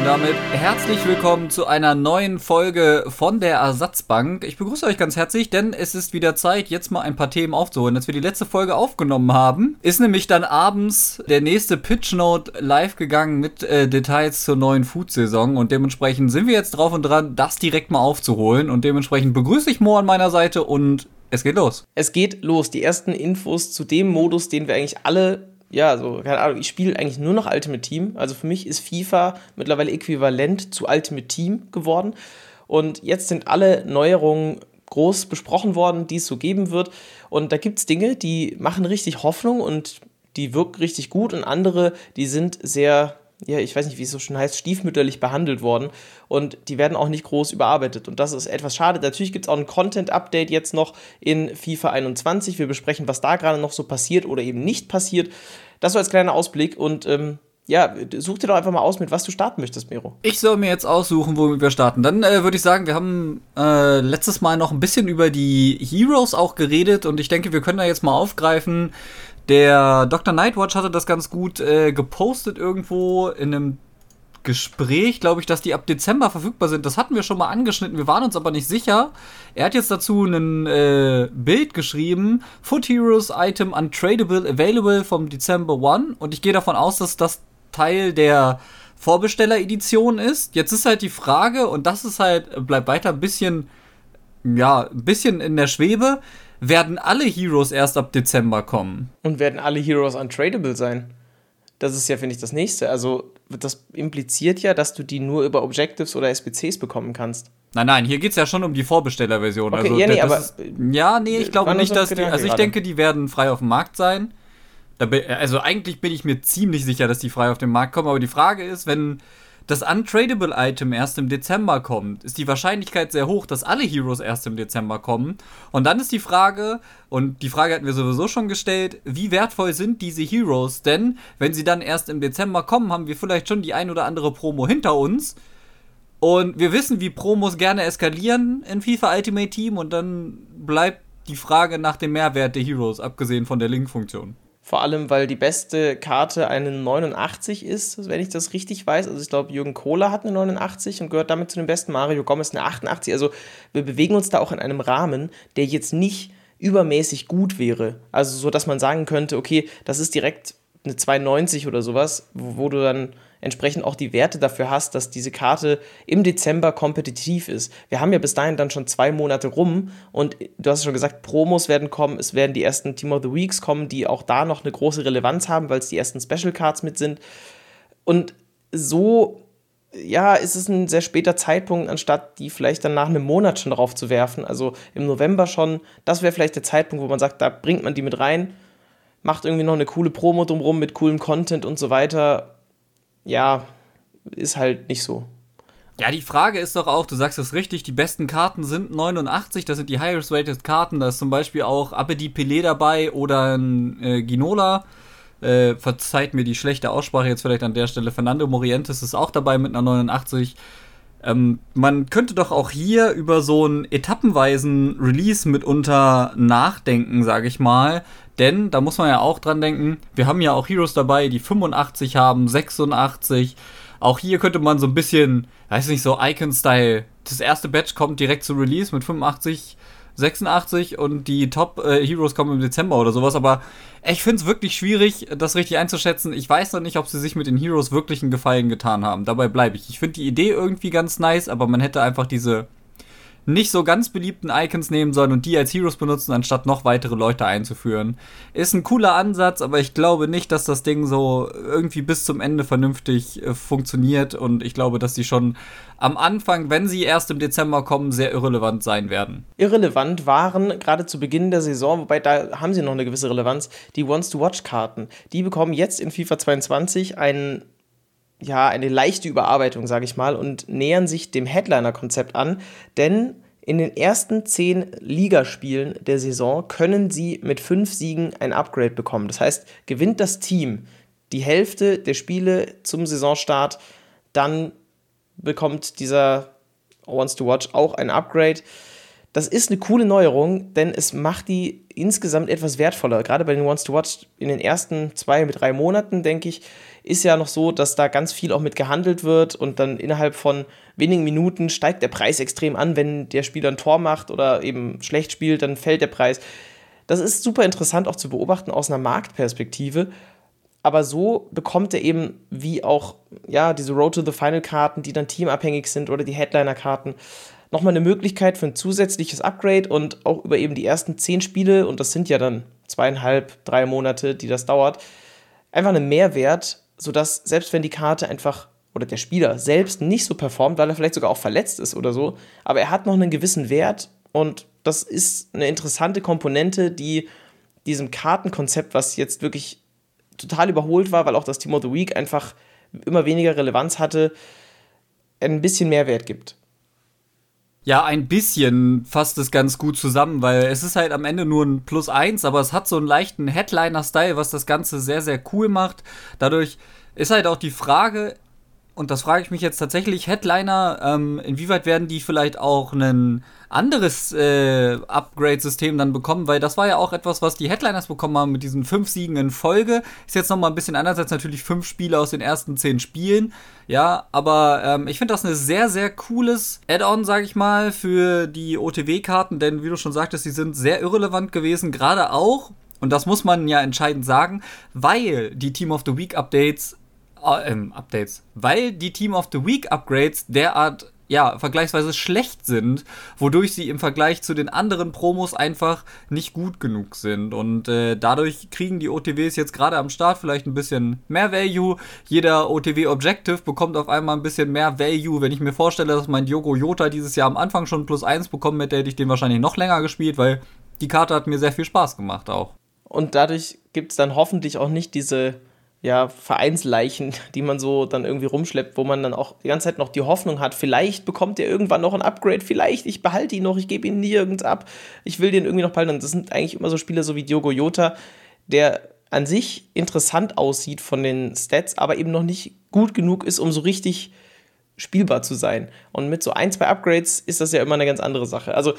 und damit herzlich willkommen zu einer neuen Folge von der Ersatzbank. Ich begrüße euch ganz herzlich, denn es ist wieder Zeit, jetzt mal ein paar Themen aufzuholen. Als wir die letzte Folge aufgenommen haben, ist nämlich dann abends der nächste Pitch Note live gegangen mit äh, Details zur neuen Food-Saison und dementsprechend sind wir jetzt drauf und dran, das direkt mal aufzuholen und dementsprechend begrüße ich Mo an meiner Seite und es geht los. Es geht los. Die ersten Infos zu dem Modus, den wir eigentlich alle ja, so, keine Ahnung, ich spiele eigentlich nur noch Ultimate Team. Also für mich ist FIFA mittlerweile äquivalent zu Ultimate Team geworden. Und jetzt sind alle Neuerungen groß besprochen worden, die es so geben wird. Und da gibt es Dinge, die machen richtig Hoffnung und die wirken richtig gut und andere, die sind sehr ja, ich weiß nicht, wie es so schön heißt, stiefmütterlich behandelt worden und die werden auch nicht groß überarbeitet und das ist etwas schade. Natürlich gibt es auch ein Content-Update jetzt noch in FIFA 21. Wir besprechen, was da gerade noch so passiert oder eben nicht passiert. Das so als kleiner Ausblick und ähm, ja, such dir doch einfach mal aus, mit was du starten möchtest, Miro. Ich soll mir jetzt aussuchen, womit wir starten. Dann äh, würde ich sagen, wir haben äh, letztes Mal noch ein bisschen über die Heroes auch geredet und ich denke, wir können da jetzt mal aufgreifen, der Dr. Nightwatch hatte das ganz gut äh, gepostet irgendwo in einem Gespräch, glaube ich, dass die ab Dezember verfügbar sind. Das hatten wir schon mal angeschnitten, wir waren uns aber nicht sicher. Er hat jetzt dazu ein äh, Bild geschrieben: Foot Heroes Item Untradable Available vom Dezember 1. Und ich gehe davon aus, dass das Teil der Vorbesteller-Edition ist. Jetzt ist halt die Frage, und das ist halt, bleibt weiter ein bisschen, ja, ein bisschen in der Schwebe werden alle Heroes erst ab Dezember kommen. Und werden alle Heroes untradable sein. Das ist ja, finde ich, das nächste. Also, das impliziert ja, dass du die nur über Objectives oder SBCs bekommen kannst. Nein, nein, hier geht es ja schon um die Vorbestellerversion. Okay, also, ja, nee, aber, ist, ja, nee, ich glaube nicht, dass die. Also, ich gerade. denke, die werden frei auf dem Markt sein. Also, eigentlich bin ich mir ziemlich sicher, dass die frei auf den Markt kommen. Aber die Frage ist, wenn das Untradable Item erst im Dezember kommt, ist die Wahrscheinlichkeit sehr hoch, dass alle Heroes erst im Dezember kommen. Und dann ist die Frage, und die Frage hatten wir sowieso schon gestellt, wie wertvoll sind diese Heroes? Denn wenn sie dann erst im Dezember kommen, haben wir vielleicht schon die ein oder andere Promo hinter uns. Und wir wissen, wie Promos gerne eskalieren in FIFA Ultimate Team und dann bleibt die Frage nach dem Mehrwert der Heroes, abgesehen von der Link-Funktion. Vor allem, weil die beste Karte eine 89 ist, wenn ich das richtig weiß. Also ich glaube, Jürgen Kohler hat eine 89 und gehört damit zu den besten. Mario Gomez eine 88. Also wir bewegen uns da auch in einem Rahmen, der jetzt nicht übermäßig gut wäre. Also so, dass man sagen könnte, okay, das ist direkt eine 92 oder sowas, wo, wo du dann entsprechend auch die Werte dafür hast, dass diese Karte im Dezember kompetitiv ist. Wir haben ja bis dahin dann schon zwei Monate rum und du hast schon gesagt, Promos werden kommen, es werden die ersten Team of the Weeks kommen, die auch da noch eine große Relevanz haben, weil es die ersten Special Cards mit sind. Und so ja, ist es ein sehr später Zeitpunkt, anstatt die vielleicht dann nach einem Monat schon drauf zu werfen. Also im November schon. Das wäre vielleicht der Zeitpunkt, wo man sagt, da bringt man die mit rein, macht irgendwie noch eine coole Promo drumrum mit coolem Content und so weiter ja, ist halt nicht so. Ja, die Frage ist doch auch, du sagst es richtig, die besten Karten sind 89, das sind die highest rated Karten, da ist zum Beispiel auch Abedi Pelé dabei oder ein äh, Ginola. Äh, verzeiht mir die schlechte Aussprache jetzt vielleicht an der Stelle. Fernando Morientes ist auch dabei mit einer 89. Ähm, man könnte doch auch hier über so einen etappenweisen Release mitunter nachdenken, sage ich mal. Denn da muss man ja auch dran denken, wir haben ja auch Heroes dabei, die 85 haben, 86. Auch hier könnte man so ein bisschen, weiß nicht, so Icon-Style. Das erste Batch kommt direkt zu Release mit 85 86 und die Top äh, Heroes kommen im Dezember oder sowas. Aber ich finde es wirklich schwierig, das richtig einzuschätzen. Ich weiß noch nicht, ob sie sich mit den Heroes wirklich einen Gefallen getan haben. Dabei bleibe ich. Ich finde die Idee irgendwie ganz nice, aber man hätte einfach diese nicht so ganz beliebten Icons nehmen sollen und die als Heroes benutzen, anstatt noch weitere Leute einzuführen. Ist ein cooler Ansatz, aber ich glaube nicht, dass das Ding so irgendwie bis zum Ende vernünftig äh, funktioniert und ich glaube, dass die schon am Anfang, wenn sie erst im Dezember kommen, sehr irrelevant sein werden. Irrelevant waren gerade zu Beginn der Saison, wobei da haben sie noch eine gewisse Relevanz, die Wants-to-Watch-Karten. Die bekommen jetzt in FIFA 22 einen ja, eine leichte Überarbeitung, sage ich mal, und nähern sich dem Headliner-Konzept an, denn in den ersten zehn Ligaspielen der Saison können sie mit fünf Siegen ein Upgrade bekommen. Das heißt, gewinnt das Team die Hälfte der Spiele zum Saisonstart, dann bekommt dieser Wants to Watch auch ein Upgrade. das ist eine coole Neuerung, denn es macht die insgesamt etwas wertvoller. Gerade bei den Ones to Watch in den ersten zwei, drei Monaten, denke ich, ist ja noch so, dass da ganz viel auch mit gehandelt wird und dann innerhalb von wenigen Minuten steigt der Preis extrem an. Wenn der Spieler ein Tor macht oder eben schlecht spielt, dann fällt der Preis. Das ist super interessant auch zu beobachten aus einer Marktperspektive. Aber so bekommt er eben, wie auch ja, diese Road to the Final Karten, die dann teamabhängig sind oder die Headliner-Karten, nochmal eine Möglichkeit für ein zusätzliches Upgrade und auch über eben die ersten zehn Spiele, und das sind ja dann zweieinhalb, drei Monate, die das dauert, einfach einen Mehrwert, sodass selbst wenn die Karte einfach oder der Spieler selbst nicht so performt, weil er vielleicht sogar auch verletzt ist oder so, aber er hat noch einen gewissen Wert und das ist eine interessante Komponente, die diesem Kartenkonzept, was jetzt wirklich total überholt war, weil auch das Team of the Week einfach immer weniger Relevanz hatte, ein bisschen Mehrwert gibt. Ja, ein bisschen fasst es ganz gut zusammen, weil es ist halt am Ende nur ein Plus eins, aber es hat so einen leichten Headliner-Style, was das Ganze sehr, sehr cool macht. Dadurch ist halt auch die Frage, und das frage ich mich jetzt tatsächlich, Headliner, ähm, inwieweit werden die vielleicht auch ein anderes äh, Upgrade-System dann bekommen, weil das war ja auch etwas, was die Headliners bekommen haben mit diesen fünf Siegen in Folge. Ist jetzt nochmal ein bisschen anders als natürlich fünf Spiele aus den ersten zehn Spielen. Ja, aber ähm, ich finde das ein sehr, sehr cooles Add-on, sag ich mal, für die OTW-Karten, denn wie du schon sagtest, die sind sehr irrelevant gewesen, gerade auch, und das muss man ja entscheidend sagen, weil die Team of the Week Updates äh, ähm, Updates, weil die Team of the Week Upgrades derart ja, vergleichsweise schlecht sind, wodurch sie im Vergleich zu den anderen Promos einfach nicht gut genug sind. Und äh, dadurch kriegen die OTWs jetzt gerade am Start vielleicht ein bisschen mehr Value. Jeder OTW Objective bekommt auf einmal ein bisschen mehr Value. Wenn ich mir vorstelle, dass mein Yogo Jota dieses Jahr am Anfang schon plus 1 bekommen hätte, hätte ich den wahrscheinlich noch länger gespielt, weil die Karte hat mir sehr viel Spaß gemacht auch. Und dadurch gibt es dann hoffentlich auch nicht diese ja, Vereinsleichen, die man so dann irgendwie rumschleppt, wo man dann auch die ganze Zeit noch die Hoffnung hat, vielleicht bekommt er irgendwann noch ein Upgrade, vielleicht, ich behalte ihn noch, ich gebe ihn nirgends ab, ich will den irgendwie noch behalten. Das sind eigentlich immer so Spieler so wie Diogo Jota, der an sich interessant aussieht von den Stats, aber eben noch nicht gut genug ist, um so richtig spielbar zu sein. Und mit so ein, zwei Upgrades ist das ja immer eine ganz andere Sache. Also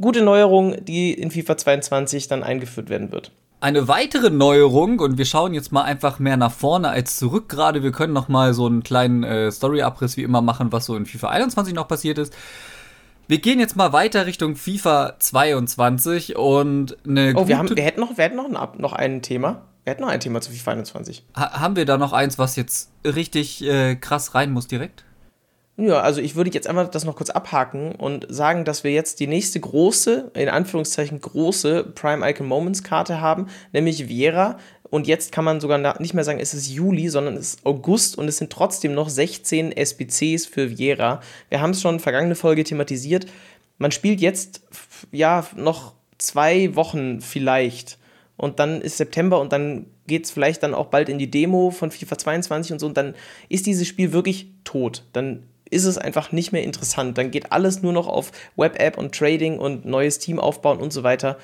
gute Neuerung, die in FIFA 22 dann eingeführt werden wird. Eine weitere Neuerung, und wir schauen jetzt mal einfach mehr nach vorne als zurück gerade. Wir können noch mal so einen kleinen äh, Story-Abriss wie immer machen, was so in FIFA 21 noch passiert ist. Wir gehen jetzt mal weiter Richtung FIFA 22 und eine Oh, wir, haben, wir hätten noch, wir hätten noch, ein, noch ein Thema. Wir hätten noch ein Thema zu FIFA 21. Ha haben wir da noch eins, was jetzt richtig äh, krass rein muss direkt? Ja, also ich würde jetzt einfach das noch kurz abhaken und sagen, dass wir jetzt die nächste große, in Anführungszeichen große Prime Icon Moments Karte haben, nämlich Viera. Und jetzt kann man sogar nicht mehr sagen, es ist Juli, sondern es ist August und es sind trotzdem noch 16 SBCs für Viera. Wir haben es schon vergangene Folge thematisiert. Man spielt jetzt ja noch zwei Wochen vielleicht. Und dann ist September und dann geht es vielleicht dann auch bald in die Demo von FIFA 22 und so. Und dann ist dieses Spiel wirklich tot. Dann ist es einfach nicht mehr interessant. Dann geht alles nur noch auf Web-App und Trading und neues Team aufbauen und so weiter.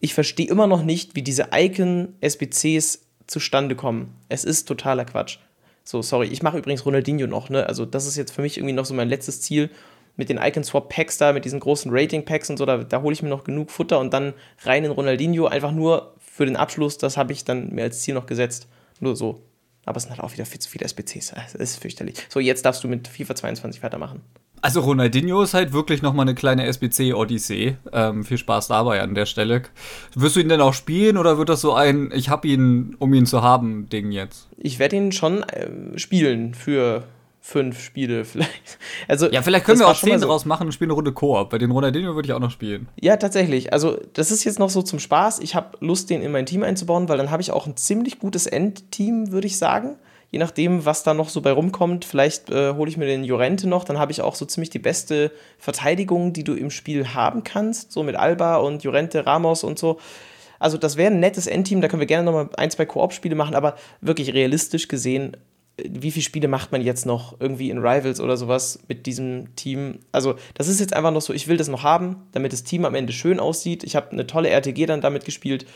Ich verstehe immer noch nicht, wie diese Icon-SBCs zustande kommen. Es ist totaler Quatsch. So, sorry, ich mache übrigens Ronaldinho noch, ne? Also, das ist jetzt für mich irgendwie noch so mein letztes Ziel mit den Icon Swap Packs da, mit diesen großen Rating Packs und so, da, da hole ich mir noch genug Futter und dann rein in Ronaldinho, einfach nur für den Abschluss, das habe ich dann mir als Ziel noch gesetzt. Nur so. Aber es sind halt auch wieder viel zu viele SBCs. Das ist fürchterlich. So, jetzt darfst du mit FIFA 22 weitermachen. Also Ronaldinho ist halt wirklich nochmal eine kleine SBC-Odyssee. Ähm, viel Spaß dabei an der Stelle. Wirst du ihn denn auch spielen oder wird das so ein Ich hab ihn, um ihn zu haben, Ding jetzt? Ich werde ihn schon äh, spielen für fünf Spiele vielleicht. Also, ja, vielleicht können wir auch zehn so. draus machen und spielen eine Runde Koop. Bei den Ronaldinho würde ich auch noch spielen. Ja, tatsächlich. Also, das ist jetzt noch so zum Spaß. Ich habe Lust, den in mein Team einzubauen, weil dann habe ich auch ein ziemlich gutes Endteam, würde ich sagen. Je nachdem, was da noch so bei rumkommt. Vielleicht äh, hole ich mir den Jorente noch. Dann habe ich auch so ziemlich die beste Verteidigung, die du im Spiel haben kannst. So mit Alba und Jorente, Ramos und so. Also, das wäre ein nettes Endteam. Da können wir gerne noch mal ein, zwei Koop-Spiele machen. Aber wirklich realistisch gesehen wie viele Spiele macht man jetzt noch irgendwie in Rivals oder sowas mit diesem Team? Also, das ist jetzt einfach noch so, ich will das noch haben, damit das Team am Ende schön aussieht. Ich habe eine tolle RTG dann damit gespielt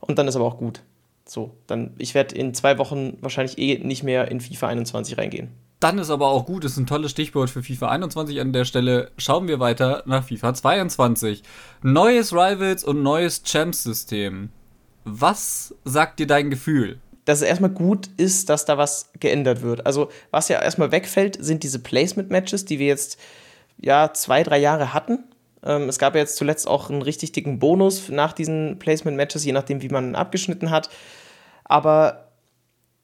und dann ist aber auch gut. So, dann, ich werde in zwei Wochen wahrscheinlich eh nicht mehr in FIFA 21 reingehen. Dann ist aber auch gut, ist ein tolles Stichwort für FIFA 21 an der Stelle. Schauen wir weiter nach FIFA 22. Neues Rivals und neues Champs-System. Was sagt dir dein Gefühl? Dass es erstmal gut ist, dass da was geändert wird. Also, was ja erstmal wegfällt, sind diese Placement-Matches, die wir jetzt ja zwei, drei Jahre hatten. Ähm, es gab ja jetzt zuletzt auch einen richtig dicken Bonus nach diesen Placement-Matches, je nachdem, wie man abgeschnitten hat. Aber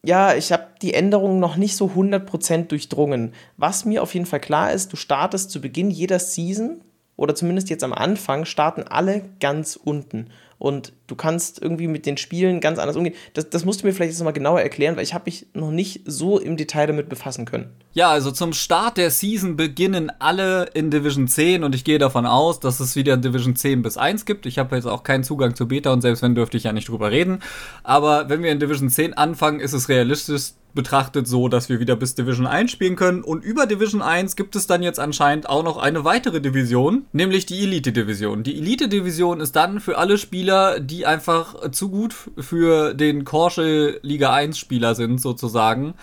ja, ich habe die Änderungen noch nicht so 100% durchdrungen. Was mir auf jeden Fall klar ist, du startest zu Beginn jeder Season oder zumindest jetzt am Anfang starten alle ganz unten und du kannst irgendwie mit den Spielen ganz anders umgehen. Das, das musst du mir vielleicht jetzt nochmal genauer erklären, weil ich habe mich noch nicht so im Detail damit befassen können. Ja, also zum Start der Season beginnen alle in Division 10 und ich gehe davon aus, dass es wieder Division 10 bis 1 gibt. Ich habe jetzt auch keinen Zugang zu Beta und selbst wenn dürfte ich ja nicht drüber reden. Aber wenn wir in Division 10 anfangen, ist es realistisch, betrachtet so, dass wir wieder bis Division 1 spielen können. Und über Division 1 gibt es dann jetzt anscheinend auch noch eine weitere Division, nämlich die Elite-Division. Die Elite-Division ist dann für alle Spieler, die einfach zu gut für den Porsche Liga 1 Spieler sind, sozusagen.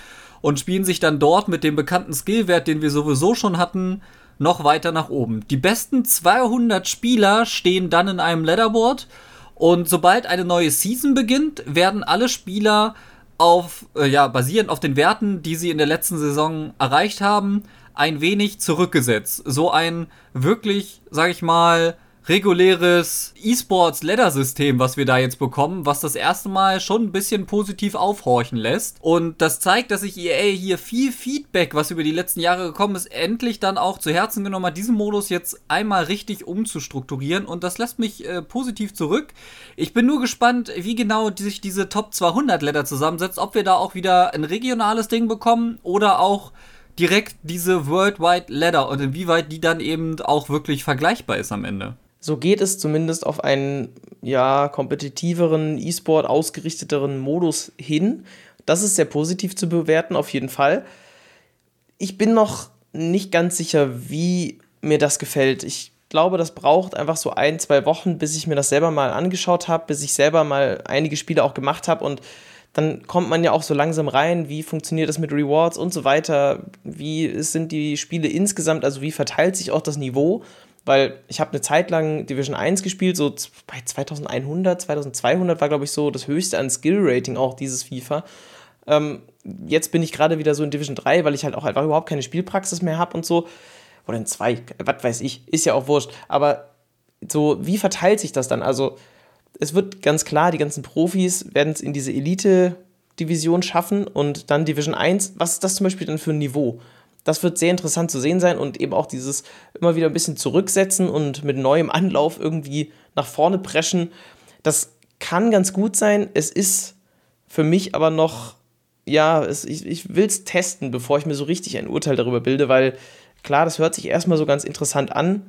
Und spielen sich dann dort mit dem bekannten Skillwert, den wir sowieso schon hatten, noch weiter nach oben. Die besten 200 Spieler stehen dann in einem Leaderboard. Und sobald eine neue Season beginnt, werden alle Spieler auf, äh, ja, basierend auf den Werten, die sie in der letzten Saison erreicht haben, ein wenig zurückgesetzt. So ein wirklich, sag ich mal, reguläres E-Sports-Ladder-System, was wir da jetzt bekommen, was das erste Mal schon ein bisschen positiv aufhorchen lässt. Und das zeigt, dass sich EA hier viel Feedback, was über die letzten Jahre gekommen ist, endlich dann auch zu Herzen genommen hat, diesen Modus jetzt einmal richtig umzustrukturieren. Und das lässt mich äh, positiv zurück. Ich bin nur gespannt, wie genau sich diese Top 200 Ladder zusammensetzt, ob wir da auch wieder ein regionales Ding bekommen oder auch direkt diese Worldwide Ladder und inwieweit die dann eben auch wirklich vergleichbar ist am Ende. So geht es zumindest auf einen ja, kompetitiveren, E-Sport ausgerichteteren Modus hin. Das ist sehr positiv zu bewerten, auf jeden Fall. Ich bin noch nicht ganz sicher, wie mir das gefällt. Ich glaube, das braucht einfach so ein, zwei Wochen, bis ich mir das selber mal angeschaut habe, bis ich selber mal einige Spiele auch gemacht habe und dann kommt man ja auch so langsam rein, wie funktioniert das mit Rewards und so weiter, wie sind die Spiele insgesamt, also wie verteilt sich auch das Niveau weil ich habe eine Zeit lang Division 1 gespielt, so bei 2100, 2200 war, glaube ich, so das höchste an Skill-Rating auch dieses FIFA. Ähm, jetzt bin ich gerade wieder so in Division 3, weil ich halt auch einfach überhaupt keine Spielpraxis mehr habe und so. Oder in 2, was weiß ich, ist ja auch wurscht. Aber so, wie verteilt sich das dann? Also, es wird ganz klar, die ganzen Profis werden es in diese Elite-Division schaffen und dann Division 1. Was ist das zum Beispiel dann für ein Niveau? Das wird sehr interessant zu sehen sein und eben auch dieses immer wieder ein bisschen zurücksetzen und mit neuem Anlauf irgendwie nach vorne preschen. Das kann ganz gut sein. Es ist für mich aber noch, ja, es, ich, ich will es testen, bevor ich mir so richtig ein Urteil darüber bilde, weil klar, das hört sich erstmal so ganz interessant an.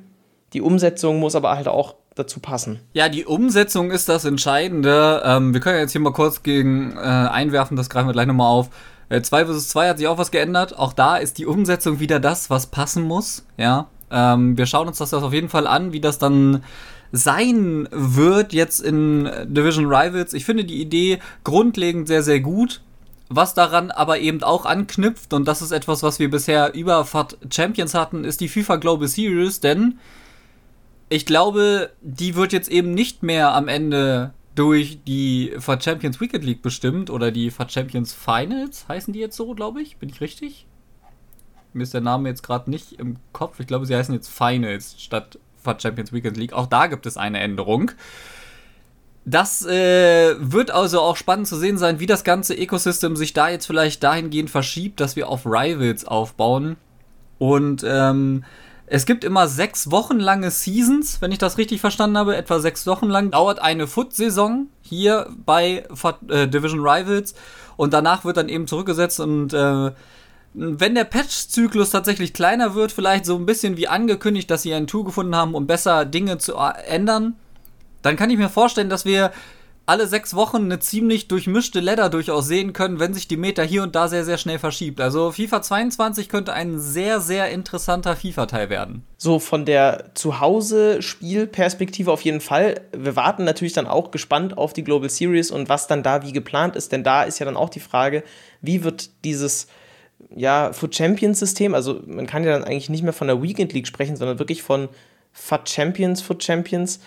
Die Umsetzung muss aber halt auch dazu passen. Ja, die Umsetzung ist das Entscheidende. Ähm, wir können jetzt hier mal kurz gegen äh, einwerfen, das greifen wir gleich nochmal auf. 2 vs 2 hat sich auch was geändert. Auch da ist die Umsetzung wieder das, was passen muss. Ja. Ähm, wir schauen uns das auf jeden Fall an, wie das dann sein wird jetzt in Division Rivals. Ich finde die Idee grundlegend sehr, sehr gut. Was daran aber eben auch anknüpft, und das ist etwas, was wir bisher über FAT Champions hatten, ist die FIFA Global Series, denn ich glaube, die wird jetzt eben nicht mehr am Ende durch die FAT Champions Weekend League bestimmt oder die FAT Champions Finals heißen die jetzt so, glaube ich. Bin ich richtig? Mir ist der Name jetzt gerade nicht im Kopf. Ich glaube, sie heißen jetzt Finals statt FAT Champions Weekend League. Auch da gibt es eine Änderung. Das äh, wird also auch spannend zu sehen sein, wie das ganze Ecosystem sich da jetzt vielleicht dahingehend verschiebt, dass wir auf Rivals aufbauen. Und ähm, es gibt immer sechs Wochen lange Seasons, wenn ich das richtig verstanden habe. Etwa sechs Wochen lang dauert eine Foot-Saison hier bei äh, Division Rivals und danach wird dann eben zurückgesetzt und äh, wenn der Patch-Zyklus tatsächlich kleiner wird, vielleicht so ein bisschen wie angekündigt, dass sie ein Tool gefunden haben, um besser Dinge zu ändern, dann kann ich mir vorstellen, dass wir alle sechs Wochen eine ziemlich durchmischte Ladder durchaus sehen können, wenn sich die Meta hier und da sehr, sehr schnell verschiebt. Also FIFA 22 könnte ein sehr, sehr interessanter FIFA-Teil werden. So von der Zuhause-Spielperspektive auf jeden Fall. Wir warten natürlich dann auch gespannt auf die Global Series und was dann da wie geplant ist, denn da ist ja dann auch die Frage, wie wird dieses ja, Foot Champions System, also man kann ja dann eigentlich nicht mehr von der Weekend League sprechen, sondern wirklich von FUT Champions, Foot Champions.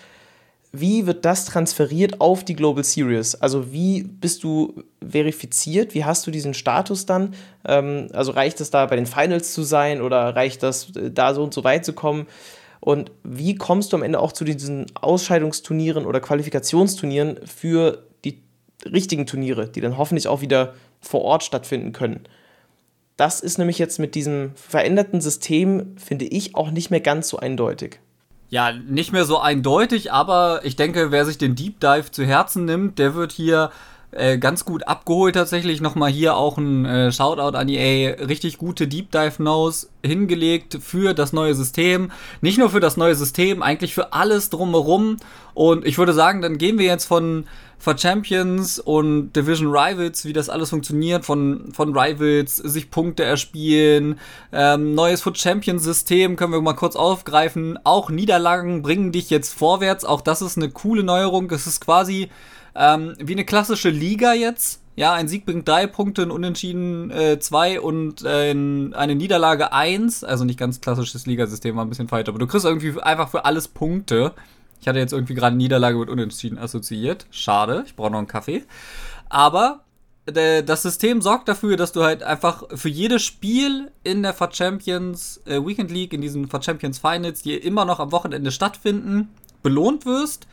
Wie wird das transferiert auf die Global Series? Also wie bist du verifiziert? Wie hast du diesen Status dann? Ähm, also reicht es da bei den Finals zu sein oder reicht das äh, da so und so weit zu kommen? Und wie kommst du am Ende auch zu diesen Ausscheidungsturnieren oder Qualifikationsturnieren für die richtigen Turniere, die dann hoffentlich auch wieder vor Ort stattfinden können? Das ist nämlich jetzt mit diesem veränderten System, finde ich, auch nicht mehr ganz so eindeutig. Ja, nicht mehr so eindeutig, aber ich denke, wer sich den Deep Dive zu Herzen nimmt, der wird hier äh, ganz gut abgeholt tatsächlich. Nochmal hier auch ein äh, Shoutout an EA. Richtig gute Deep Dive Notes hingelegt für das neue System. Nicht nur für das neue System, eigentlich für alles drumherum. Und ich würde sagen, dann gehen wir jetzt von, von Champions und Division Rivals, wie das alles funktioniert, von, von Rivals, sich Punkte erspielen, ähm, neues Foot Champions System können wir mal kurz aufgreifen. Auch Niederlagen bringen dich jetzt vorwärts. Auch das ist eine coole Neuerung. Es ist quasi ähm, wie eine klassische Liga jetzt. Ja, ein Sieg bringt drei Punkte, ein Unentschieden äh, zwei und äh, eine Niederlage eins. Also nicht ganz klassisches Ligasystem, war ein bisschen falsch. Aber du kriegst irgendwie einfach für alles Punkte. Ich hatte jetzt irgendwie gerade Niederlage mit Unentschieden assoziiert. Schade, ich brauche noch einen Kaffee. Aber das System sorgt dafür, dass du halt einfach für jedes Spiel in der FAT Champions äh, Weekend League, in diesen FAT Champions Finals, die immer noch am Wochenende stattfinden, belohnt wirst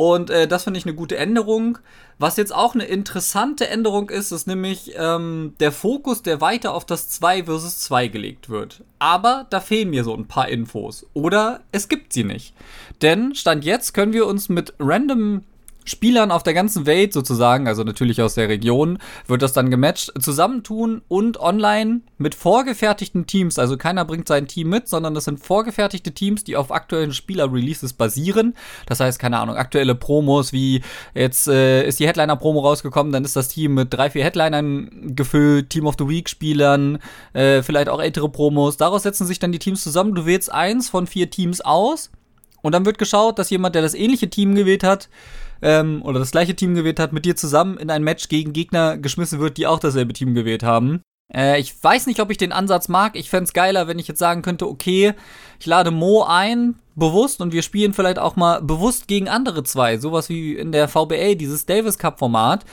und äh, das finde ich eine gute Änderung. Was jetzt auch eine interessante Änderung ist, ist nämlich ähm, der Fokus, der weiter auf das 2 versus 2 gelegt wird. Aber da fehlen mir so ein paar Infos. Oder es gibt sie nicht. Denn Stand jetzt können wir uns mit random Spielern auf der ganzen Welt sozusagen, also natürlich aus der Region, wird das dann gematcht, zusammentun und online mit vorgefertigten Teams, also keiner bringt sein Team mit, sondern das sind vorgefertigte Teams, die auf aktuellen Spieler-Releases basieren. Das heißt, keine Ahnung, aktuelle Promos, wie jetzt äh, ist die Headliner-Promo rausgekommen, dann ist das Team mit drei, vier Headlinern gefüllt, Team of the Week-Spielern, äh, vielleicht auch ältere Promos. Daraus setzen sich dann die Teams zusammen. Du wählst eins von vier Teams aus und dann wird geschaut, dass jemand, der das ähnliche Team gewählt hat, ähm, oder das gleiche Team gewählt hat, mit dir zusammen in ein Match gegen Gegner geschmissen wird, die auch dasselbe Team gewählt haben. Äh, ich weiß nicht, ob ich den Ansatz mag. Ich fände es geiler, wenn ich jetzt sagen könnte, okay, ich lade Mo ein, bewusst, und wir spielen vielleicht auch mal bewusst gegen andere zwei. Sowas wie in der VBA, dieses Davis Cup-Format.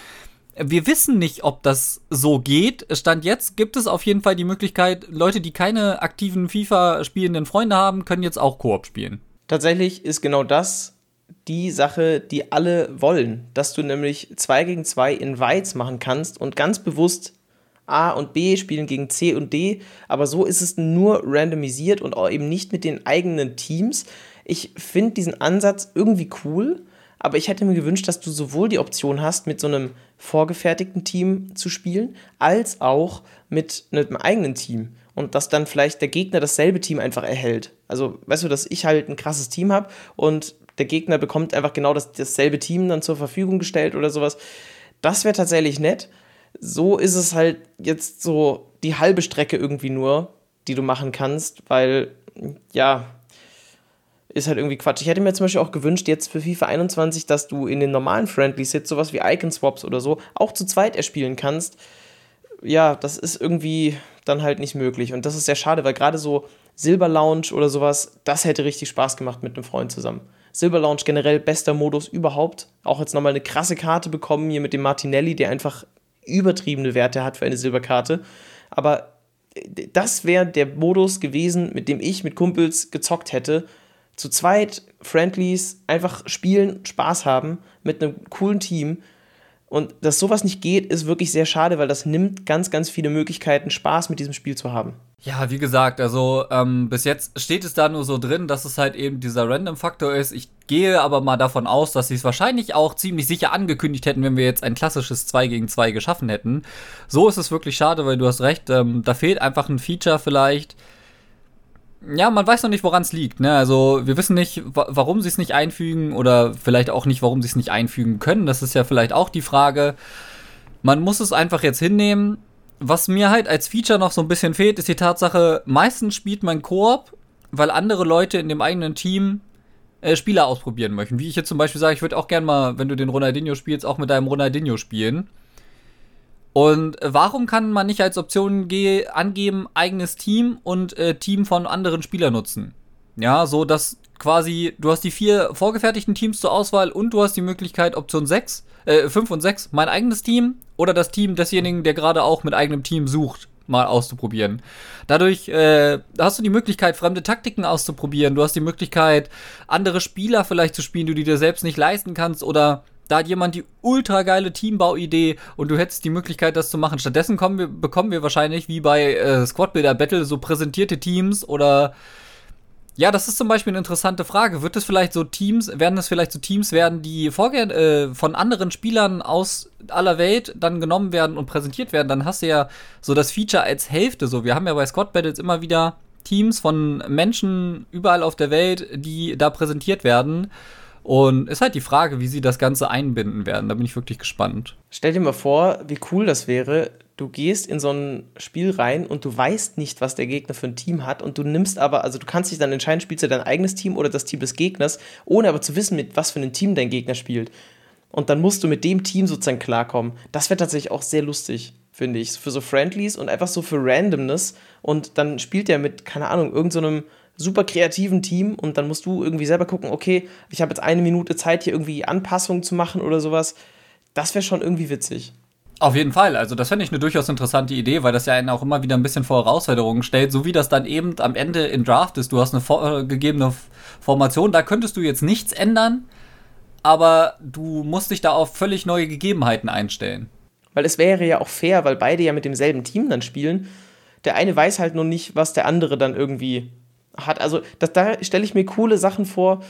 Wir wissen nicht, ob das so geht. Stand jetzt gibt es auf jeden Fall die Möglichkeit, Leute, die keine aktiven FIFA spielenden Freunde haben, können jetzt auch Koop spielen. Tatsächlich ist genau das die Sache, die alle wollen, dass du nämlich 2 gegen 2 Invites machen kannst und ganz bewusst A und B spielen gegen C und D, aber so ist es nur randomisiert und auch eben nicht mit den eigenen Teams. Ich finde diesen Ansatz irgendwie cool, aber ich hätte mir gewünscht, dass du sowohl die Option hast, mit so einem vorgefertigten Team zu spielen, als auch mit einem eigenen Team und dass dann vielleicht der Gegner dasselbe Team einfach erhält. Also, weißt du, dass ich halt ein krasses Team habe und der Gegner bekommt einfach genau das, dasselbe Team dann zur Verfügung gestellt oder sowas. Das wäre tatsächlich nett. So ist es halt jetzt so die halbe Strecke irgendwie nur, die du machen kannst, weil, ja, ist halt irgendwie Quatsch. Ich hätte mir zum Beispiel auch gewünscht, jetzt für FIFA 21, dass du in den normalen Friendly Sits sowas wie Icon Swaps oder so auch zu zweit erspielen kannst. Ja, das ist irgendwie dann halt nicht möglich. Und das ist sehr schade, weil gerade so Silber Lounge oder sowas, das hätte richtig Spaß gemacht mit einem Freund zusammen. Silver Lounge generell bester Modus überhaupt. Auch jetzt nochmal eine krasse Karte bekommen hier mit dem Martinelli, der einfach übertriebene Werte hat für eine Silberkarte. Aber äh, das wäre der Modus gewesen, mit dem ich mit Kumpels gezockt hätte. Zu zweit, Friendlies, einfach spielen, Spaß haben mit einem coolen Team. Und dass sowas nicht geht, ist wirklich sehr schade, weil das nimmt ganz, ganz viele Möglichkeiten, Spaß mit diesem Spiel zu haben. Ja, wie gesagt, also ähm, bis jetzt steht es da nur so drin, dass es halt eben dieser Random-Faktor ist. Ich gehe aber mal davon aus, dass sie es wahrscheinlich auch ziemlich sicher angekündigt hätten, wenn wir jetzt ein klassisches 2 gegen 2 geschaffen hätten. So ist es wirklich schade, weil du hast recht, ähm, da fehlt einfach ein Feature vielleicht. Ja, man weiß noch nicht, woran es liegt. Ne? Also wir wissen nicht, wa warum sie es nicht einfügen oder vielleicht auch nicht, warum sie es nicht einfügen können. Das ist ja vielleicht auch die Frage. Man muss es einfach jetzt hinnehmen was mir halt als Feature noch so ein bisschen fehlt, ist die Tatsache, meistens spielt man Koop, weil andere Leute in dem eigenen Team äh, Spieler ausprobieren möchten. Wie ich jetzt zum Beispiel sage, ich würde auch gerne mal, wenn du den Ronaldinho spielst, auch mit deinem Ronaldinho spielen. Und warum kann man nicht als Option angeben, eigenes Team und äh, Team von anderen Spielern nutzen? Ja, so dass quasi, du hast die vier vorgefertigten Teams zur Auswahl und du hast die Möglichkeit, Option 6, äh, 5 und 6, mein eigenes Team oder das Team desjenigen, der gerade auch mit eigenem Team sucht, mal auszuprobieren. Dadurch äh, hast du die Möglichkeit, fremde Taktiken auszuprobieren. Du hast die Möglichkeit, andere Spieler vielleicht zu spielen, die du dir selbst nicht leisten kannst oder da hat jemand die ultra geile Teambauidee und du hättest die Möglichkeit, das zu machen. Stattdessen wir, bekommen wir wahrscheinlich wie bei äh, Squad Builder Battle so präsentierte Teams oder ja, das ist zum Beispiel eine interessante Frage. Wird es vielleicht so Teams, werden es vielleicht so Teams werden, die äh, von anderen Spielern aus aller Welt dann genommen werden und präsentiert werden? Dann hast du ja so das Feature als Hälfte so. Wir haben ja bei Squad Battles immer wieder Teams von Menschen überall auf der Welt, die da präsentiert werden. Und ist halt die Frage, wie sie das Ganze einbinden werden. Da bin ich wirklich gespannt. Stell dir mal vor, wie cool das wäre. Du gehst in so ein Spiel rein und du weißt nicht, was der Gegner für ein Team hat. Und du nimmst aber, also du kannst dich dann entscheiden, spielst du dein eigenes Team oder das Team des Gegners, ohne aber zu wissen, mit was für einem Team dein Gegner spielt. Und dann musst du mit dem Team sozusagen klarkommen. Das wäre tatsächlich auch sehr lustig, finde ich. Für so Friendlies und einfach so für Randomness. Und dann spielt er mit, keine Ahnung, irgendeinem. So super kreativen Team und dann musst du irgendwie selber gucken, okay, ich habe jetzt eine Minute Zeit, hier irgendwie Anpassungen zu machen oder sowas. Das wäre schon irgendwie witzig. Auf jeden Fall. Also, das fände ich eine durchaus interessante Idee, weil das ja einen auch immer wieder ein bisschen vor Herausforderungen stellt, so wie das dann eben am Ende in Draft ist. Du hast eine vorgegebene Formation, da könntest du jetzt nichts ändern, aber du musst dich da auf völlig neue Gegebenheiten einstellen. Weil es wäre ja auch fair, weil beide ja mit demselben Team dann spielen. Der eine weiß halt nur nicht, was der andere dann irgendwie hat. Also das, da stelle ich mir coole Sachen vor.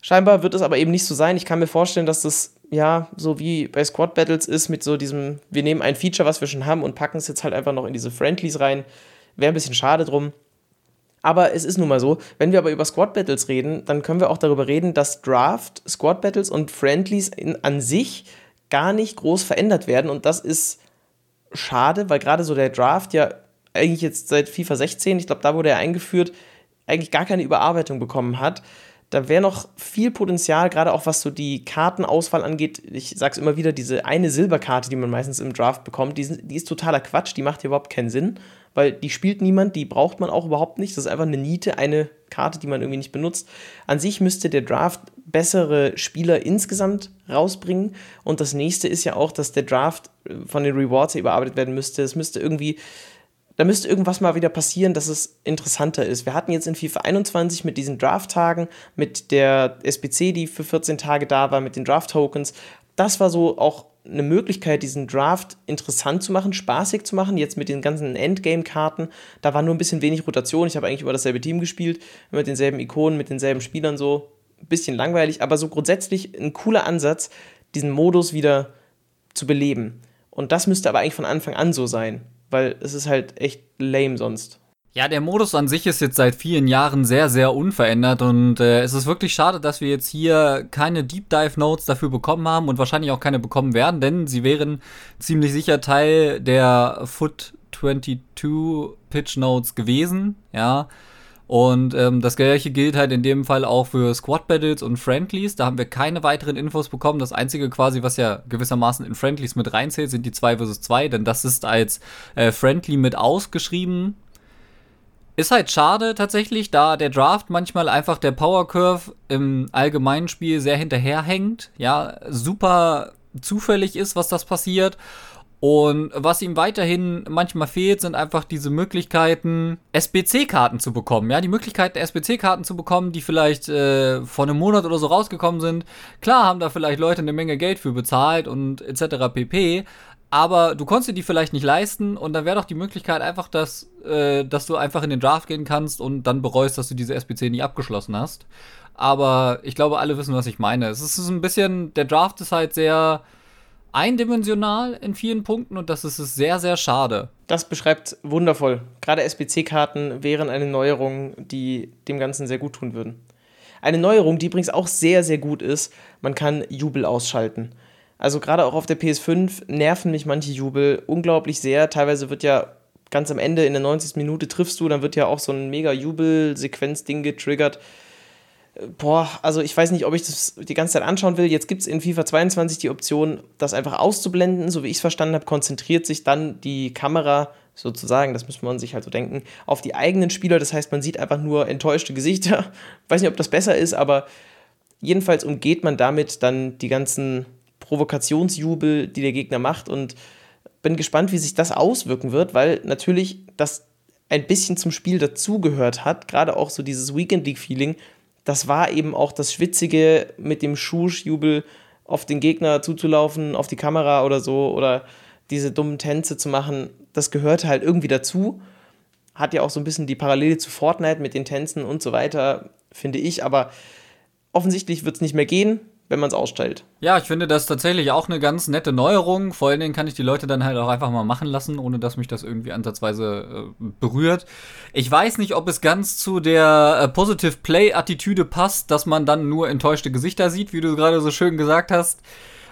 Scheinbar wird es aber eben nicht so sein. Ich kann mir vorstellen, dass das ja so wie bei Squad Battles ist mit so diesem, wir nehmen ein Feature, was wir schon haben und packen es jetzt halt einfach noch in diese Friendlies rein. Wäre ein bisschen schade drum. Aber es ist nun mal so, wenn wir aber über Squad Battles reden, dann können wir auch darüber reden, dass Draft, Squad Battles und Friendlies in, an sich gar nicht groß verändert werden. Und das ist schade, weil gerade so der Draft ja eigentlich jetzt seit FIFA 16, ich glaube, da wurde er eingeführt, eigentlich gar keine Überarbeitung bekommen hat. Da wäre noch viel Potenzial, gerade auch was so die Kartenauswahl angeht. Ich sage es immer wieder, diese eine Silberkarte, die man meistens im Draft bekommt, die, die ist totaler Quatsch, die macht hier überhaupt keinen Sinn, weil die spielt niemand, die braucht man auch überhaupt nicht. Das ist einfach eine Niete, eine Karte, die man irgendwie nicht benutzt. An sich müsste der Draft bessere Spieler insgesamt rausbringen. Und das nächste ist ja auch, dass der Draft von den Rewards überarbeitet werden müsste. Es müsste irgendwie da müsste irgendwas mal wieder passieren, dass es interessanter ist. Wir hatten jetzt in FIFA 21 mit diesen Draft-Tagen, mit der SBC, die für 14 Tage da war, mit den Draft-Tokens. Das war so auch eine Möglichkeit, diesen Draft interessant zu machen, spaßig zu machen. Jetzt mit den ganzen Endgame-Karten, da war nur ein bisschen wenig Rotation. Ich habe eigentlich über dasselbe Team gespielt, mit denselben Ikonen, mit denselben Spielern so. Ein bisschen langweilig, aber so grundsätzlich ein cooler Ansatz, diesen Modus wieder zu beleben. Und das müsste aber eigentlich von Anfang an so sein weil es ist halt echt lame sonst. Ja, der Modus an sich ist jetzt seit vielen Jahren sehr, sehr unverändert und äh, es ist wirklich schade, dass wir jetzt hier keine Deep Dive Notes dafür bekommen haben und wahrscheinlich auch keine bekommen werden, denn sie wären ziemlich sicher Teil der Foot 22 Pitch Notes gewesen, ja. Und ähm, das gleiche gilt halt in dem Fall auch für Squad Battles und Friendlies. Da haben wir keine weiteren Infos bekommen. Das einzige quasi, was ja gewissermaßen in Friendlies mit reinzählt, sind die 2 vs 2, denn das ist als äh, Friendly mit ausgeschrieben. Ist halt schade tatsächlich, da der Draft manchmal einfach der Power Curve im allgemeinen Spiel sehr hinterherhängt. Ja, super zufällig ist, was das passiert. Und was ihm weiterhin manchmal fehlt, sind einfach diese Möglichkeiten, SBC-Karten zu bekommen. Ja, die Möglichkeit, SBC-Karten zu bekommen, die vielleicht äh, vor einem Monat oder so rausgekommen sind. Klar haben da vielleicht Leute eine Menge Geld für bezahlt und etc. pp. Aber du konntest dir die vielleicht nicht leisten und dann wäre doch die Möglichkeit einfach, dass, äh, dass du einfach in den Draft gehen kannst und dann bereust, dass du diese SBC nie abgeschlossen hast. Aber ich glaube, alle wissen, was ich meine. Es ist ein bisschen, der Draft ist halt sehr eindimensional in vielen Punkten und das ist sehr, sehr schade. Das beschreibt wundervoll. Gerade SBC-Karten wären eine Neuerung, die dem Ganzen sehr gut tun würden. Eine Neuerung, die übrigens auch sehr, sehr gut ist, man kann Jubel ausschalten. Also gerade auch auf der PS5 nerven mich manche Jubel unglaublich sehr. Teilweise wird ja ganz am Ende in der 90. Minute triffst du, dann wird ja auch so ein mega Jubel-Sequenz-Ding getriggert boah, also ich weiß nicht, ob ich das die ganze Zeit anschauen will. Jetzt gibt es in FIFA 22 die Option, das einfach auszublenden. So wie ich es verstanden habe, konzentriert sich dann die Kamera sozusagen, das muss man sich halt so denken, auf die eigenen Spieler. Das heißt, man sieht einfach nur enttäuschte Gesichter. Ich weiß nicht, ob das besser ist, aber jedenfalls umgeht man damit dann die ganzen Provokationsjubel, die der Gegner macht und bin gespannt, wie sich das auswirken wird, weil natürlich das ein bisschen zum Spiel dazugehört hat, gerade auch so dieses Weekend League Feeling, das war eben auch das Schwitzige mit dem Schuschjubel auf den Gegner zuzulaufen, auf die Kamera oder so oder diese dummen Tänze zu machen, das gehört halt irgendwie dazu. Hat ja auch so ein bisschen die Parallele zu Fortnite mit den Tänzen und so weiter, finde ich, aber offensichtlich wird es nicht mehr gehen wenn man es ausstellt. Ja, ich finde das tatsächlich auch eine ganz nette Neuerung. Vor allen Dingen kann ich die Leute dann halt auch einfach mal machen lassen, ohne dass mich das irgendwie ansatzweise äh, berührt. Ich weiß nicht, ob es ganz zu der äh, Positive Play-Attitüde passt, dass man dann nur enttäuschte Gesichter sieht, wie du gerade so schön gesagt hast.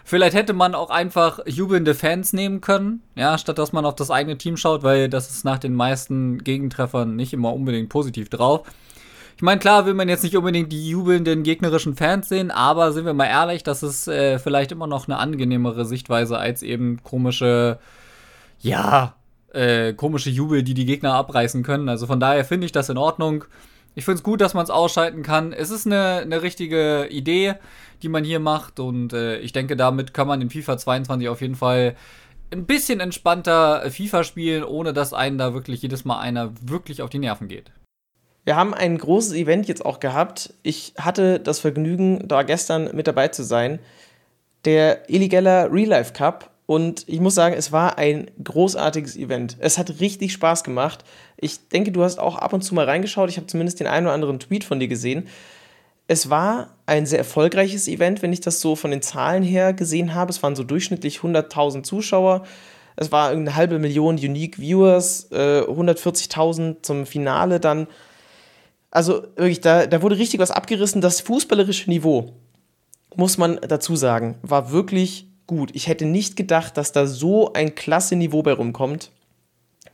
Vielleicht hätte man auch einfach jubelnde Fans nehmen können, ja, statt dass man auf das eigene Team schaut, weil das ist nach den meisten Gegentreffern nicht immer unbedingt positiv drauf. Ich meine, klar will man jetzt nicht unbedingt die jubelnden gegnerischen Fans sehen, aber sind wir mal ehrlich, das ist äh, vielleicht immer noch eine angenehmere Sichtweise als eben komische, ja, äh, komische Jubel, die die Gegner abreißen können. Also von daher finde ich das in Ordnung. Ich finde es gut, dass man es ausschalten kann. Es ist eine, eine richtige Idee, die man hier macht und äh, ich denke, damit kann man in FIFA 22 auf jeden Fall ein bisschen entspannter FIFA spielen, ohne dass einen da wirklich jedes Mal einer wirklich auf die Nerven geht. Wir haben ein großes Event jetzt auch gehabt. Ich hatte das Vergnügen, da gestern mit dabei zu sein. Der Illegaler Real Life Cup. Und ich muss sagen, es war ein großartiges Event. Es hat richtig Spaß gemacht. Ich denke, du hast auch ab und zu mal reingeschaut. Ich habe zumindest den einen oder anderen Tweet von dir gesehen. Es war ein sehr erfolgreiches Event, wenn ich das so von den Zahlen her gesehen habe. Es waren so durchschnittlich 100.000 Zuschauer. Es war eine halbe Million Unique Viewers, äh, 140.000 zum Finale dann also wirklich, da, da wurde richtig was abgerissen. Das fußballerische Niveau, muss man dazu sagen, war wirklich gut. Ich hätte nicht gedacht, dass da so ein klasse Niveau bei rumkommt.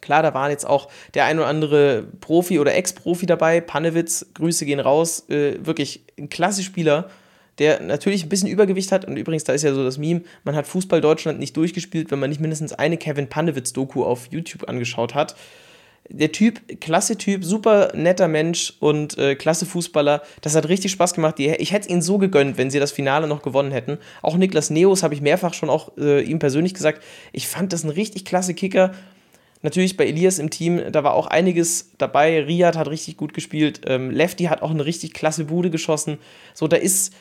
Klar, da waren jetzt auch der ein oder andere Profi oder Ex-Profi dabei. Panewitz, Grüße gehen raus. Äh, wirklich ein klasse Spieler, der natürlich ein bisschen Übergewicht hat. Und übrigens, da ist ja so das Meme, man hat Fußball Deutschland nicht durchgespielt, wenn man nicht mindestens eine Kevin Panewitz-Doku auf YouTube angeschaut hat der Typ, klasse Typ, super netter Mensch und äh, klasse Fußballer. Das hat richtig Spaß gemacht. Ich hätte es ihnen so gegönnt, wenn sie das Finale noch gewonnen hätten. Auch Niklas Neos habe ich mehrfach schon auch äh, ihm persönlich gesagt. Ich fand das ein richtig klasse Kicker. Natürlich bei Elias im Team, da war auch einiges dabei. Riyad hat richtig gut gespielt. Ähm, Lefty hat auch eine richtig klasse Bude geschossen. So, da ist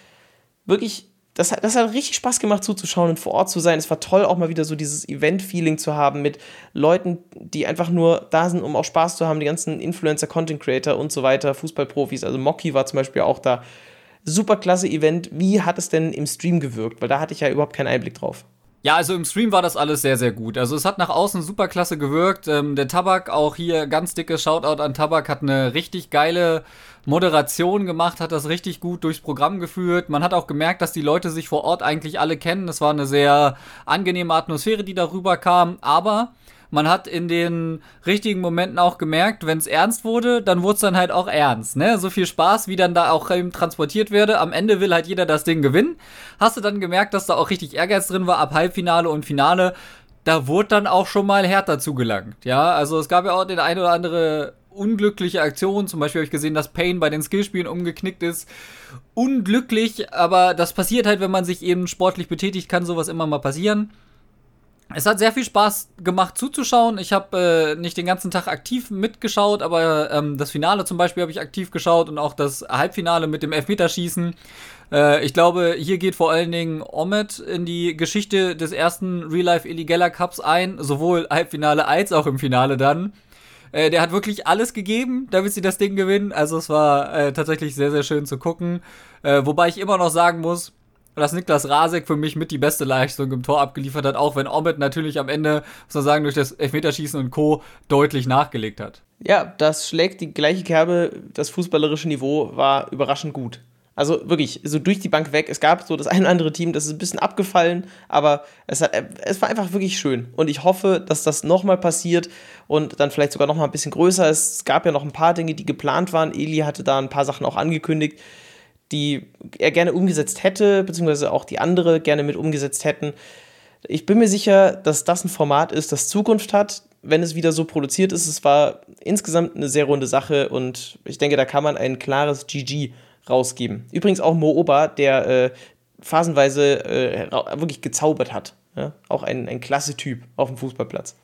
wirklich das hat, das hat richtig Spaß gemacht zuzuschauen und vor Ort zu sein. Es war toll, auch mal wieder so dieses Event-Feeling zu haben mit Leuten, die einfach nur da sind, um auch Spaß zu haben. Die ganzen Influencer, Content Creator und so weiter, Fußballprofis. Also Mocky war zum Beispiel auch da. Super klasse Event. Wie hat es denn im Stream gewirkt? Weil da hatte ich ja überhaupt keinen Einblick drauf. Ja, also im Stream war das alles sehr, sehr gut. Also es hat nach außen super klasse gewirkt. Ähm, der Tabak, auch hier ganz dicke Shoutout an Tabak, hat eine richtig geile Moderation gemacht, hat das richtig gut durchs Programm geführt. Man hat auch gemerkt, dass die Leute sich vor Ort eigentlich alle kennen. Es war eine sehr angenehme Atmosphäre, die darüber kam. Aber man hat in den richtigen Momenten auch gemerkt, wenn es ernst wurde, dann wurde es dann halt auch ernst. Ne? So viel Spaß, wie dann da auch transportiert werde. Am Ende will halt jeder das Ding gewinnen. Hast du dann gemerkt, dass da auch richtig Ehrgeiz drin war ab Halbfinale und Finale. Da wurde dann auch schon mal härter zugelangt. Ja, also es gab ja auch den ein oder andere unglückliche Aktion. Zum Beispiel habe ich gesehen, dass Payne bei den Skillspielen umgeknickt ist. Unglücklich, aber das passiert halt, wenn man sich eben sportlich betätigt, kann sowas immer mal passieren. Es hat sehr viel Spaß gemacht zuzuschauen. Ich habe äh, nicht den ganzen Tag aktiv mitgeschaut, aber ähm, das Finale zum Beispiel habe ich aktiv geschaut und auch das Halbfinale mit dem Elfmeterschießen. Äh, ich glaube, hier geht vor allen Dingen Omet in die Geschichte des ersten Real Life Illegala Cups ein, sowohl Halbfinale als auch im Finale dann. Äh, der hat wirklich alles gegeben, damit sie das Ding gewinnen. Also es war äh, tatsächlich sehr, sehr schön zu gucken. Äh, wobei ich immer noch sagen muss, dass Niklas Rasek für mich mit die beste Leistung im Tor abgeliefert hat, auch wenn Omid natürlich am Ende, muss man sagen, durch das Elfmeterschießen und Co. deutlich nachgelegt hat. Ja, das schlägt die gleiche Kerbe. Das fußballerische Niveau war überraschend gut. Also wirklich, so durch die Bank weg. Es gab so das ein oder andere Team, das ist ein bisschen abgefallen, aber es, hat, es war einfach wirklich schön. Und ich hoffe, dass das nochmal passiert und dann vielleicht sogar nochmal ein bisschen größer ist. Es gab ja noch ein paar Dinge, die geplant waren. Eli hatte da ein paar Sachen auch angekündigt die er gerne umgesetzt hätte, beziehungsweise auch die andere gerne mit umgesetzt hätten. Ich bin mir sicher, dass das ein Format ist, das Zukunft hat, wenn es wieder so produziert ist. Es war insgesamt eine sehr runde Sache und ich denke, da kann man ein klares GG rausgeben. Übrigens auch Mo Oba, der äh, phasenweise äh, wirklich gezaubert hat. Ja? Auch ein, ein klasse Typ auf dem Fußballplatz.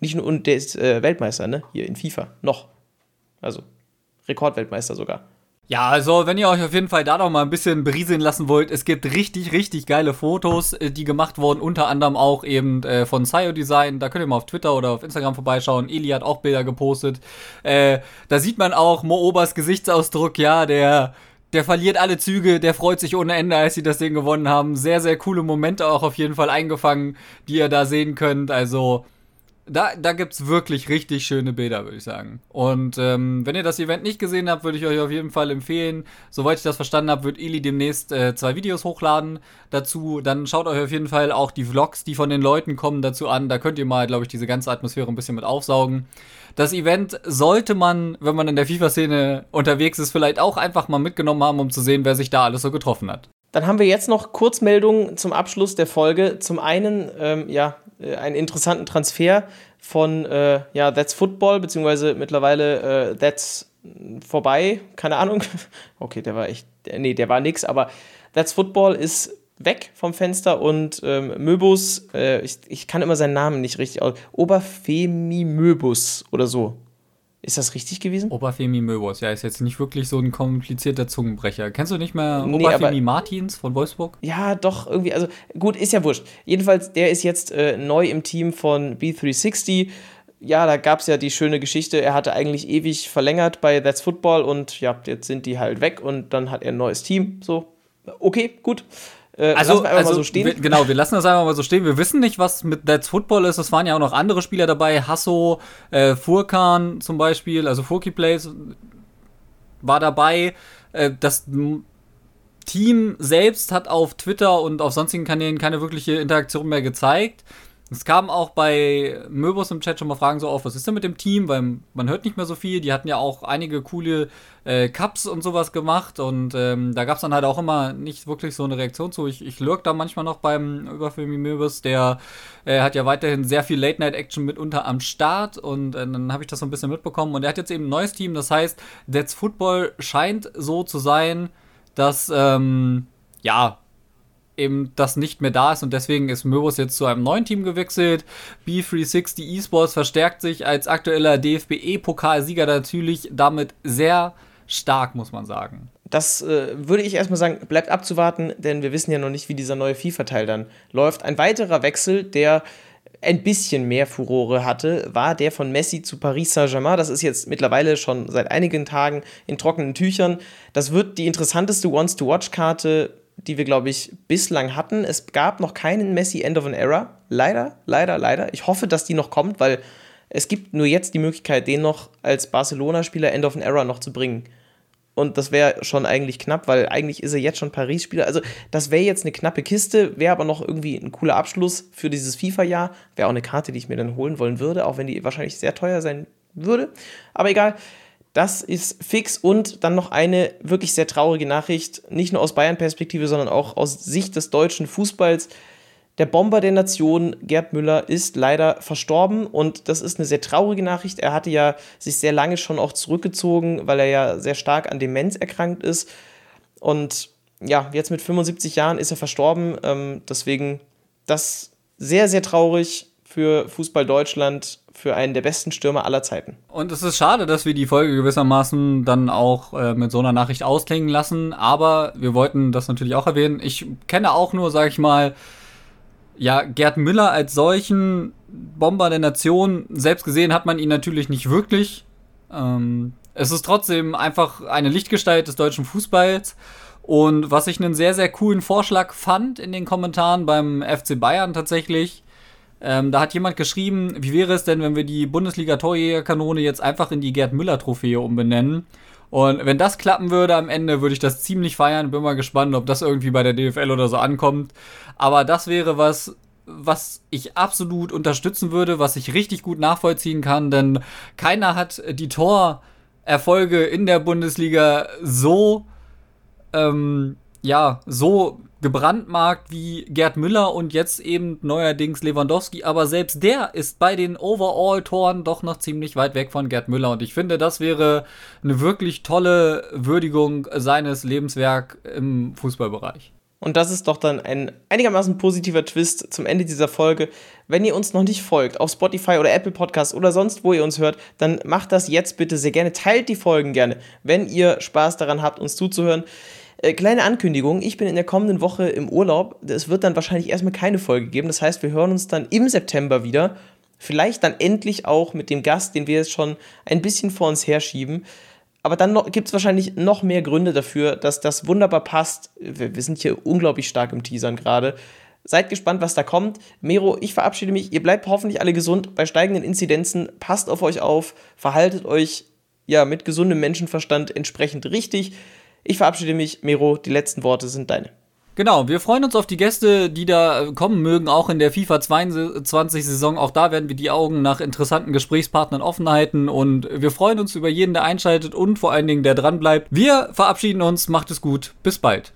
Nicht nur, und der ist äh, Weltmeister, ne? Hier in FIFA. Noch. Also, Rekordweltmeister sogar. Ja, also wenn ihr euch auf jeden Fall da noch mal ein bisschen berieseln lassen wollt, es gibt richtig, richtig geile Fotos, äh, die gemacht wurden, unter anderem auch eben äh, von Scio Design. Da könnt ihr mal auf Twitter oder auf Instagram vorbeischauen. Eli hat auch Bilder gepostet. Äh, da sieht man auch Mo Obers Gesichtsausdruck, ja, der der verliert alle Züge, der freut sich ohne Ende, als sie das Ding gewonnen haben. Sehr, sehr coole Momente auch auf jeden Fall eingefangen, die ihr da sehen könnt. Also, da, da gibt es wirklich richtig schöne Bilder, würde ich sagen. Und ähm, wenn ihr das Event nicht gesehen habt, würde ich euch auf jeden Fall empfehlen. Soweit ich das verstanden habe, wird Eli demnächst äh, zwei Videos hochladen dazu. Dann schaut euch auf jeden Fall auch die Vlogs, die von den Leuten kommen, dazu an. Da könnt ihr mal, glaube ich, diese ganze Atmosphäre ein bisschen mit aufsaugen. Das Event sollte man, wenn man in der FIFA-Szene unterwegs ist, vielleicht auch einfach mal mitgenommen haben, um zu sehen, wer sich da alles so getroffen hat. Dann haben wir jetzt noch Kurzmeldungen zum Abschluss der Folge. Zum einen, ähm, ja, einen interessanten Transfer von, äh, ja, That's Football, beziehungsweise mittlerweile äh, That's vorbei, keine Ahnung. Okay, der war echt, nee, der war nix, aber That's Football ist weg vom Fenster und ähm, Möbus, äh, ich, ich kann immer seinen Namen nicht richtig aus. Oberfemi Möbus oder so. Ist das richtig gewesen? Oberfemi Möbus, ja, ist jetzt nicht wirklich so ein komplizierter Zungenbrecher. Kennst du nicht mehr nee, Oberfemi Martins von Wolfsburg? Ja, doch, irgendwie, also gut, ist ja wurscht. Jedenfalls, der ist jetzt äh, neu im Team von B360. Ja, da gab es ja die schöne Geschichte, er hatte eigentlich ewig verlängert bei That's Football und ja, jetzt sind die halt weg und dann hat er ein neues Team. So, okay, gut. Äh, also, also so wir, genau, wir lassen das einfach mal so stehen. Wir wissen nicht, was mit That's Football ist. Es waren ja auch noch andere Spieler dabei. Hasso, äh, Furkan zum Beispiel, also Furky Plays war dabei. Äh, das Team selbst hat auf Twitter und auf sonstigen Kanälen keine wirkliche Interaktion mehr gezeigt. Es kamen auch bei Möbus im Chat schon mal Fragen so auf, was ist denn mit dem Team? Weil man hört nicht mehr so viel. Die hatten ja auch einige coole äh, Cups und sowas gemacht und ähm, da gab es dann halt auch immer nicht wirklich so eine Reaktion zu. Ich, ich lurk da manchmal noch beim Überfilmi Möbus, der äh, hat ja weiterhin sehr viel Late-Night-Action mitunter am Start und äh, dann habe ich das so ein bisschen mitbekommen und er hat jetzt eben ein neues Team, das heißt, That's Football scheint so zu sein, dass, ähm, ja, eben das nicht mehr da ist und deswegen ist Möbus jetzt zu einem neuen Team gewechselt. B360 Esports verstärkt sich als aktueller DFB-Pokalsieger natürlich damit sehr stark, muss man sagen. Das äh, würde ich erstmal sagen, bleibt abzuwarten, denn wir wissen ja noch nicht, wie dieser neue FIFA-Teil dann läuft. Ein weiterer Wechsel, der ein bisschen mehr Furore hatte, war der von Messi zu Paris Saint-Germain. Das ist jetzt mittlerweile schon seit einigen Tagen in trockenen Tüchern. Das wird die interessanteste Once-to-Watch-Karte die wir, glaube ich, bislang hatten. Es gab noch keinen Messi End of an Era. Leider, leider, leider. Ich hoffe, dass die noch kommt, weil es gibt nur jetzt die Möglichkeit, den noch als Barcelona-Spieler End of an Era noch zu bringen. Und das wäre schon eigentlich knapp, weil eigentlich ist er jetzt schon Paris-Spieler. Also, das wäre jetzt eine knappe Kiste, wäre aber noch irgendwie ein cooler Abschluss für dieses FIFA-Jahr. Wäre auch eine Karte, die ich mir dann holen wollen würde, auch wenn die wahrscheinlich sehr teuer sein würde. Aber egal. Das ist fix und dann noch eine wirklich sehr traurige Nachricht, nicht nur aus Bayern-Perspektive, sondern auch aus Sicht des deutschen Fußballs. Der Bomber der Nation, Gerd Müller, ist leider verstorben und das ist eine sehr traurige Nachricht. Er hatte ja sich sehr lange schon auch zurückgezogen, weil er ja sehr stark an Demenz erkrankt ist. Und ja, jetzt mit 75 Jahren ist er verstorben. Ähm, deswegen das sehr, sehr traurig für Fußball Deutschland, für einen der besten Stürmer aller Zeiten. Und es ist schade, dass wir die Folge gewissermaßen dann auch äh, mit so einer Nachricht ausklingen lassen, aber wir wollten das natürlich auch erwähnen. Ich kenne auch nur, sag ich mal, ja, Gerd Müller als solchen Bomber der Nation, selbst gesehen hat man ihn natürlich nicht wirklich. Ähm, es ist trotzdem einfach eine Lichtgestalt des deutschen Fußballs. Und was ich einen sehr, sehr coolen Vorschlag fand in den Kommentaren beim FC Bayern tatsächlich, ähm, da hat jemand geschrieben, wie wäre es denn, wenn wir die Bundesliga-Torjägerkanone jetzt einfach in die Gerd Müller-Trophäe umbenennen? Und wenn das klappen würde am Ende, würde ich das ziemlich feiern. Bin mal gespannt, ob das irgendwie bei der DFL oder so ankommt. Aber das wäre was, was ich absolut unterstützen würde, was ich richtig gut nachvollziehen kann, denn keiner hat die Torerfolge in der Bundesliga so ähm, ja, so gebrandmarkt wie Gerd Müller und jetzt eben neuerdings Lewandowski, aber selbst der ist bei den Overall-Toren doch noch ziemlich weit weg von Gerd Müller und ich finde, das wäre eine wirklich tolle Würdigung seines Lebenswerk im Fußballbereich. Und das ist doch dann ein einigermaßen positiver Twist zum Ende dieser Folge. Wenn ihr uns noch nicht folgt, auf Spotify oder Apple Podcasts oder sonst, wo ihr uns hört, dann macht das jetzt bitte sehr gerne. Teilt die Folgen gerne, wenn ihr Spaß daran habt, uns zuzuhören. Äh, kleine Ankündigung, ich bin in der kommenden Woche im Urlaub. Es wird dann wahrscheinlich erstmal keine Folge geben. Das heißt, wir hören uns dann im September wieder. Vielleicht dann endlich auch mit dem Gast, den wir jetzt schon ein bisschen vor uns herschieben. Aber dann gibt es wahrscheinlich noch mehr Gründe dafür, dass das wunderbar passt. Wir, wir sind hier unglaublich stark im Teasern gerade. Seid gespannt, was da kommt. Mero, ich verabschiede mich. Ihr bleibt hoffentlich alle gesund bei steigenden Inzidenzen. Passt auf euch auf. Verhaltet euch ja mit gesundem Menschenverstand entsprechend richtig. Ich verabschiede mich, Miro, die letzten Worte sind deine. Genau, wir freuen uns auf die Gäste, die da kommen mögen, auch in der FIFA 22 Saison. Auch da werden wir die Augen nach interessanten Gesprächspartnern offen halten und wir freuen uns über jeden, der einschaltet und vor allen Dingen der dran bleibt. Wir verabschieden uns, macht es gut, bis bald.